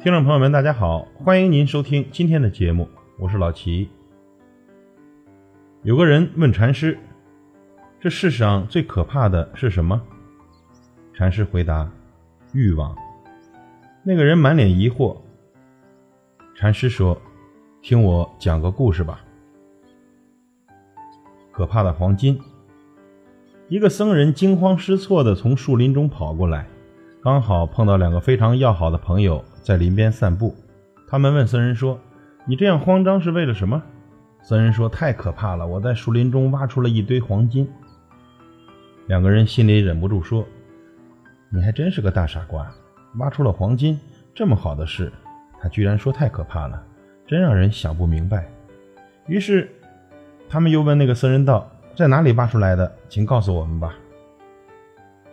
听众朋友们，大家好，欢迎您收听今天的节目，我是老齐。有个人问禅师：“这世上最可怕的是什么？”禅师回答：“欲望。”那个人满脸疑惑。禅师说：“听我讲个故事吧。”可怕的黄金。一个僧人惊慌失措地从树林中跑过来，刚好碰到两个非常要好的朋友在林边散步。他们问僧人说：“你这样慌张是为了什么？”僧人说：“太可怕了！我在树林中挖出了一堆黄金。”两个人心里忍不住说：“你还真是个大傻瓜，挖出了黄金，这么好的事，他居然说太可怕了，真让人想不明白。”于是，他们又问那个僧人道。在哪里挖出来的？请告诉我们吧。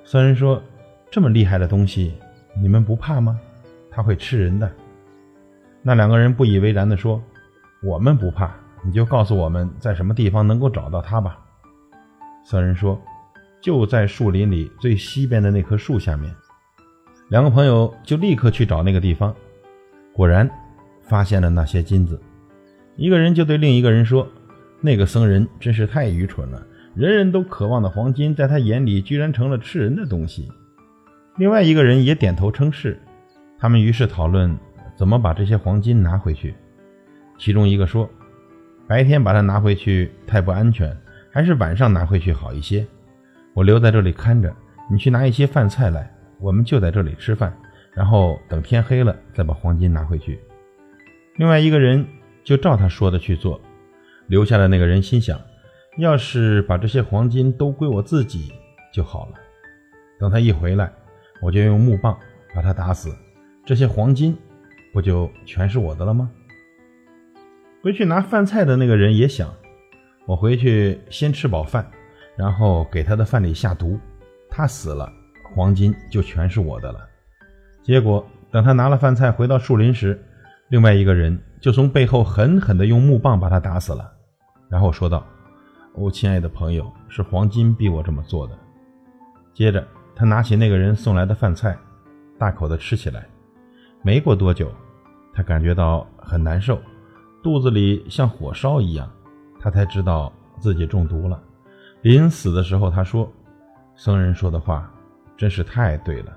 僧人说：“这么厉害的东西，你们不怕吗？他会吃人的。”那两个人不以为然地说：“我们不怕，你就告诉我们在什么地方能够找到它吧。”僧人说：“就在树林里最西边的那棵树下面。”两个朋友就立刻去找那个地方，果然发现了那些金子。一个人就对另一个人说。那个僧人真是太愚蠢了，人人都渴望的黄金，在他眼里居然成了吃人的东西。另外一个人也点头称是。他们于是讨论怎么把这些黄金拿回去。其中一个说：“白天把它拿回去太不安全，还是晚上拿回去好一些。我留在这里看着，你去拿一些饭菜来，我们就在这里吃饭，然后等天黑了再把黄金拿回去。”另外一个人就照他说的去做。留下的那个人心想：“要是把这些黄金都归我自己就好了。等他一回来，我就用木棒把他打死，这些黄金不就全是我的了吗？”回去拿饭菜的那个人也想：“我回去先吃饱饭，然后给他的饭里下毒，他死了，黄金就全是我的了。”结果等他拿了饭菜回到树林时，另外一个人就从背后狠狠地用木棒把他打死了。然后说道：“哦，亲爱的朋友，是黄金逼我这么做的。”接着，他拿起那个人送来的饭菜，大口的吃起来。没过多久，他感觉到很难受，肚子里像火烧一样，他才知道自己中毒了。临死的时候，他说：“僧人说的话真是太对了，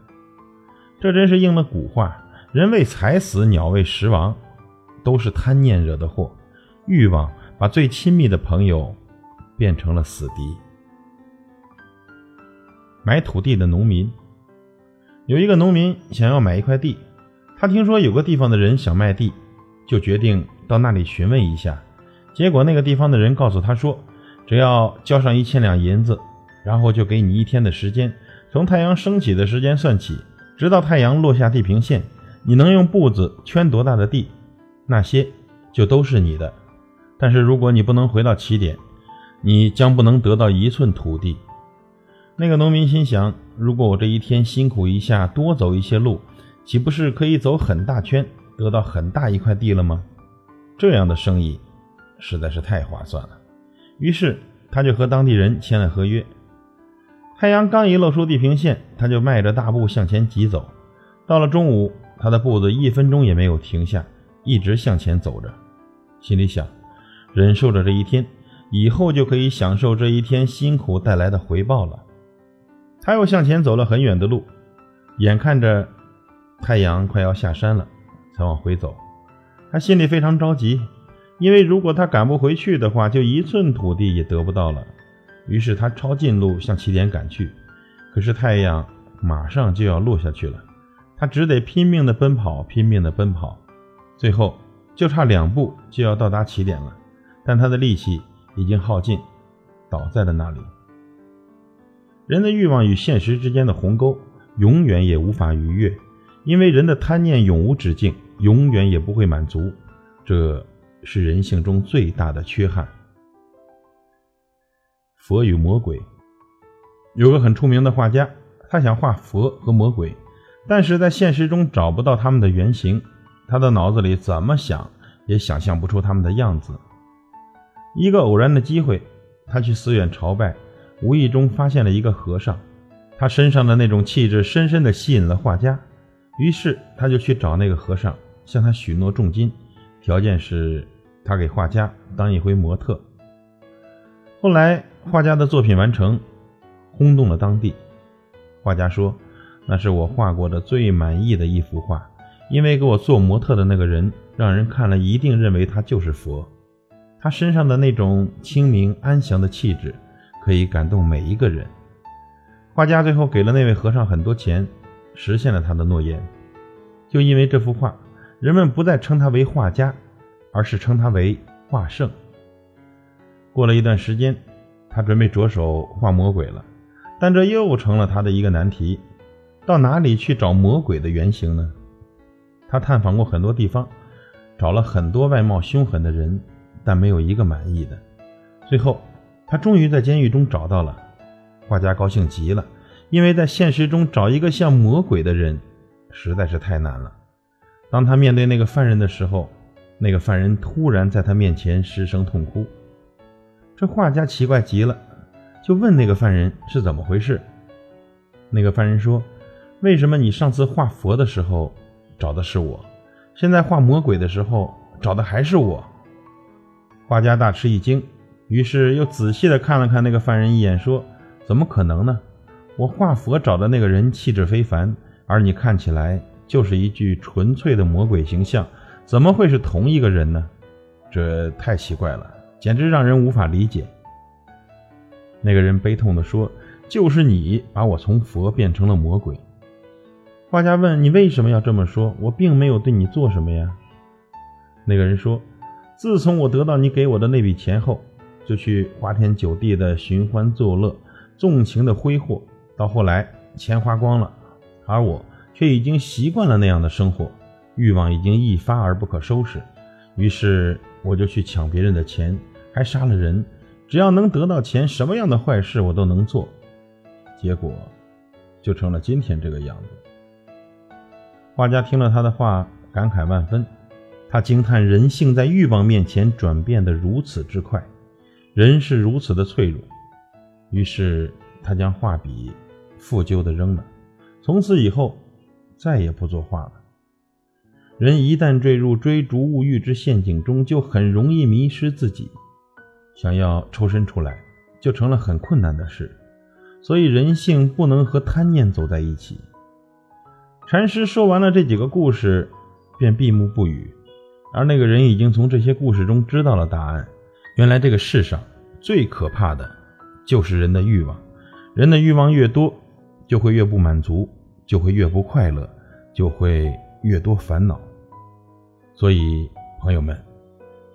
这真是应了古话：人为财死，鸟为食亡，都是贪念惹的祸，欲望。”把最亲密的朋友变成了死敌。买土地的农民，有一个农民想要买一块地，他听说有个地方的人想卖地，就决定到那里询问一下。结果那个地方的人告诉他说，只要交上一千两银子，然后就给你一天的时间，从太阳升起的时间算起，直到太阳落下地平线，你能用步子圈多大的地，那些就都是你的。但是如果你不能回到起点，你将不能得到一寸土地。那个农民心想：如果我这一天辛苦一下，多走一些路，岂不是可以走很大圈，得到很大一块地了吗？这样的生意实在是太划算了。于是他就和当地人签了合约。太阳刚一露出地平线，他就迈着大步向前疾走。到了中午，他的步子一分钟也没有停下，一直向前走着，心里想。忍受着这一天，以后就可以享受这一天辛苦带来的回报了。他又向前走了很远的路，眼看着太阳快要下山了，才往回走。他心里非常着急，因为如果他赶不回去的话，就一寸土地也得不到了。于是他抄近路向起点赶去。可是太阳马上就要落下去了，他只得拼命的奔跑，拼命的奔跑，最后就差两步就要到达起点了。但他的力气已经耗尽，倒在了那里。人的欲望与现实之间的鸿沟，永远也无法逾越，因为人的贪念永无止境，永远也不会满足。这是人性中最大的缺憾。佛与魔鬼，有个很出名的画家，他想画佛和魔鬼，但是在现实中找不到他们的原型，他的脑子里怎么想也想象不出他们的样子。一个偶然的机会，他去寺院朝拜，无意中发现了一个和尚，他身上的那种气质深深地吸引了画家，于是他就去找那个和尚，向他许诺重金，条件是他给画家当一回模特。后来画家的作品完成，轰动了当地。画家说：“那是我画过的最满意的一幅画，因为给我做模特的那个人，让人看了一定认为他就是佛。他身上的那种清明安详的气质，可以感动每一个人。”画家最后给了那位和尚很多钱，实现了他的诺言。就因为这幅画，人们不再称他为画家，而是称他为画圣。过了一段时间，他准备着手画魔鬼了，但这又成了他的一个难题：到哪里去找魔鬼的原型呢？他探访过很多地方，找了很多外貌凶狠的人，但没有一个满意的。最后，他终于在监狱中找到了。画家高兴极了，因为在现实中找一个像魔鬼的人实在是太难了。当他面对那个犯人的时候，那个犯人突然在他面前失声痛哭。这画家奇怪极了，就问那个犯人是怎么回事。那个犯人说：“为什么你上次画佛的时候找的是我，现在画魔鬼的时候找的还是我？”画家大吃一惊，于是又仔细的看了看那个犯人一眼，说。怎么可能呢？我画佛找的那个人气质非凡，而你看起来就是一具纯粹的魔鬼形象，怎么会是同一个人呢？这太奇怪了，简直让人无法理解。那个人悲痛地说：“就是你把我从佛变成了魔鬼。”画家问：“你为什么要这么说？我并没有对你做什么呀。”那个人说：“自从我得到你给我的那笔钱后，就去花天酒地的寻欢作乐。”纵情的挥霍，到后来钱花光了，而我却已经习惯了那样的生活，欲望已经一发而不可收拾，于是我就去抢别人的钱，还杀了人。只要能得到钱，什么样的坏事我都能做。结果就成了今天这个样子。画家听了他的话，感慨万分，他惊叹人性在欲望面前转变得如此之快，人是如此的脆弱。于是他将画笔负疚的扔了，从此以后再也不作画了。人一旦坠入追逐物欲之陷阱中，就很容易迷失自己，想要抽身出来就成了很困难的事。所以人性不能和贪念走在一起。禅师说完了这几个故事，便闭目不语。而那个人已经从这些故事中知道了答案：原来这个世上最可怕的。就是人的欲望，人的欲望越多，就会越不满足，就会越不快乐，就会越多烦恼。所以，朋友们，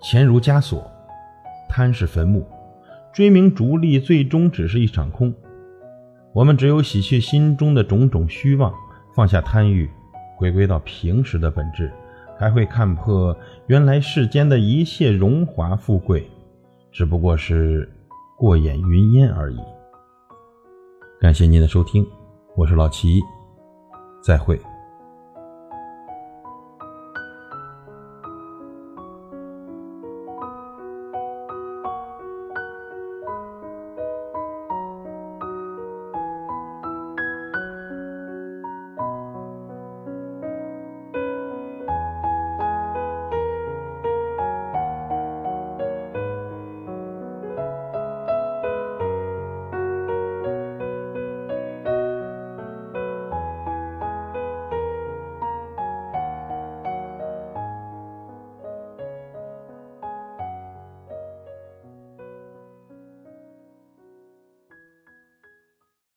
钱如枷锁，贪是坟墓，追名逐利最终只是一场空。我们只有洗去心中的种种虚妄，放下贪欲，回归到平时的本质，才会看破原来世间的一切荣华富贵，只不过是。过眼云烟而已。感谢您的收听，我是老齐，再会。